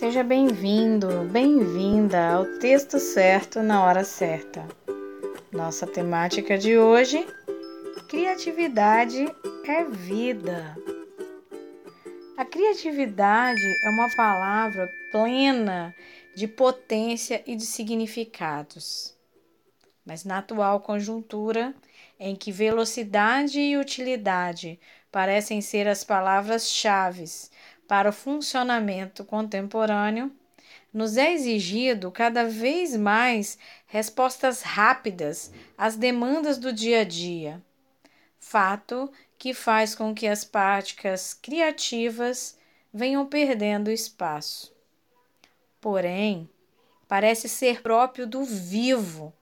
Seja bem-vindo, bem-vinda ao texto certo na hora certa. Nossa temática de hoje: criatividade é vida. A criatividade é uma palavra plena de potência e de significados. Mas na atual conjuntura, em que velocidade e utilidade parecem ser as palavras-chave para o funcionamento contemporâneo, nos é exigido cada vez mais respostas rápidas às demandas do dia a dia. Fato que faz com que as práticas criativas venham perdendo espaço. Porém, parece ser próprio do vivo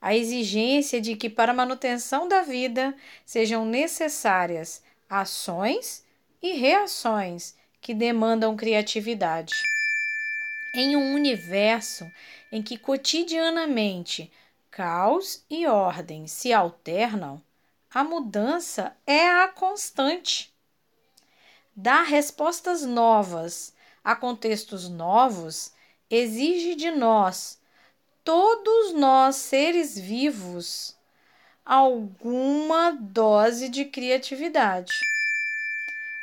a exigência de que, para a manutenção da vida, sejam necessárias ações e reações que demandam criatividade. Em um universo em que cotidianamente caos e ordem se alternam, a mudança é a constante. Dar respostas novas a contextos novos exige de nós, todos nós seres vivos, alguma dose de criatividade.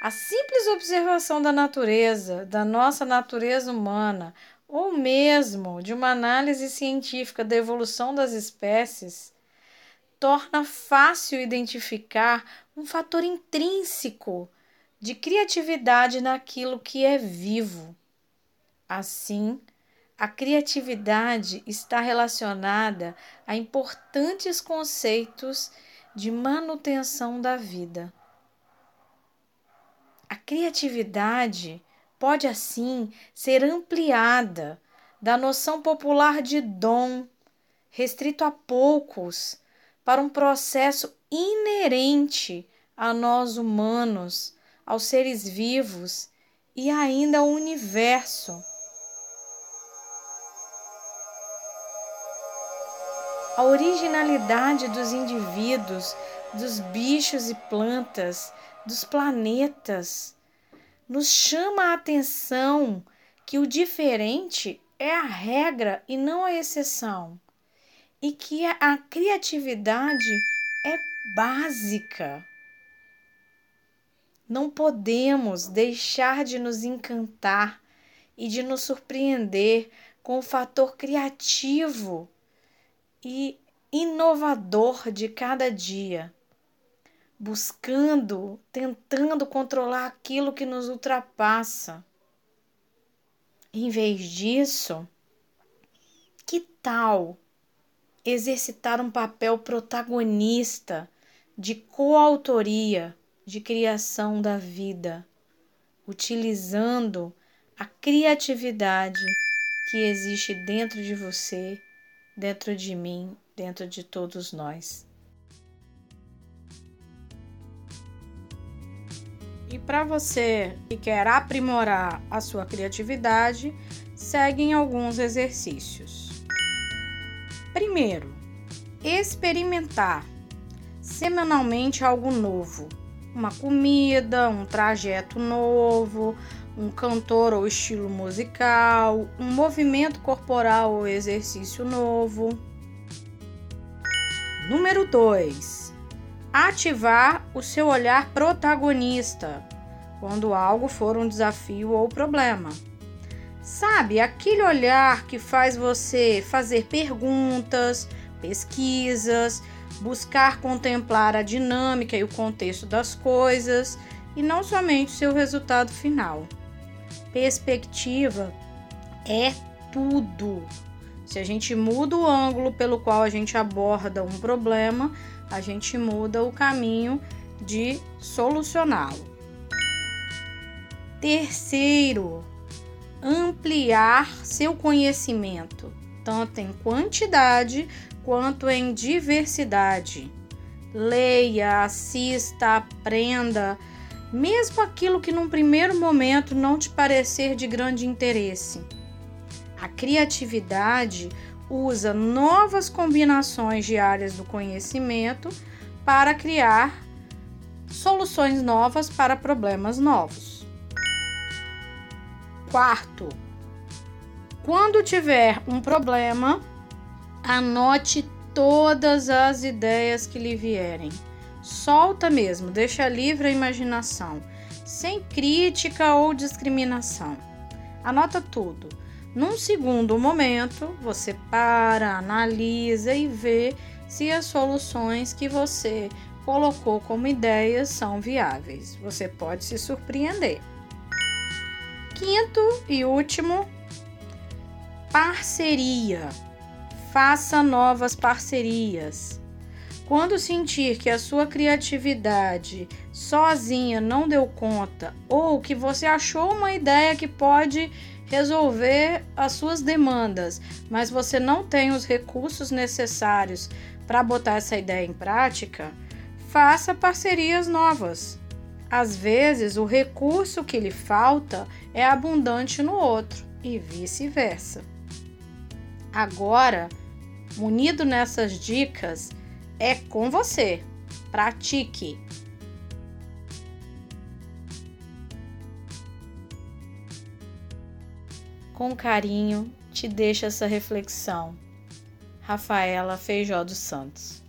A simples observação da natureza, da nossa natureza humana, ou mesmo de uma análise científica da evolução das espécies, torna fácil identificar um fator intrínseco de criatividade naquilo que é vivo. Assim, a criatividade está relacionada a importantes conceitos de manutenção da vida. A criatividade pode, assim, ser ampliada da noção popular de dom, restrito a poucos, para um processo inerente a nós humanos, aos seres vivos e ainda ao universo. A originalidade dos indivíduos, dos bichos e plantas, dos planetas. Nos chama a atenção que o diferente é a regra e não a exceção, e que a criatividade é básica. Não podemos deixar de nos encantar e de nos surpreender com o fator criativo e inovador de cada dia buscando, tentando controlar aquilo que nos ultrapassa. Em vez disso, que tal exercitar um papel protagonista de coautoria de criação da vida, utilizando a criatividade que existe dentro de você, dentro de mim, dentro de todos nós? E para você que quer aprimorar a sua criatividade, seguem alguns exercícios. Primeiro, experimentar semanalmente algo novo, uma comida, um trajeto novo, um cantor ou estilo musical, um movimento corporal ou exercício novo. Número 2 ativar o seu olhar protagonista quando algo for um desafio ou problema. Sabe, aquele olhar que faz você fazer perguntas, pesquisas, buscar contemplar a dinâmica e o contexto das coisas e não somente o seu resultado final. Perspectiva é tudo. Se a gente muda o ângulo pelo qual a gente aborda um problema, a gente muda o caminho de solucioná-lo. Terceiro, ampliar seu conhecimento, tanto em quantidade quanto em diversidade. Leia, assista, aprenda, mesmo aquilo que num primeiro momento não te parecer de grande interesse. A criatividade usa novas combinações de áreas do conhecimento para criar soluções novas para problemas novos. Quarto, Quando tiver um problema, anote todas as ideias que lhe vierem. Solta mesmo, deixa livre a imaginação, sem crítica ou discriminação. Anota tudo. Num segundo momento, você para, analisa e vê se as soluções que você colocou como ideias são viáveis. Você pode se surpreender. Quinto e último, parceria. Faça novas parcerias. Quando sentir que a sua criatividade sozinha não deu conta ou que você achou uma ideia que pode resolver as suas demandas, mas você não tem os recursos necessários para botar essa ideia em prática, faça parcerias novas. Às vezes, o recurso que lhe falta é abundante no outro e vice-versa. Agora, munido nessas dicas, é com você. Pratique. Com carinho, te deixa essa reflexão. Rafaela Feijó dos Santos.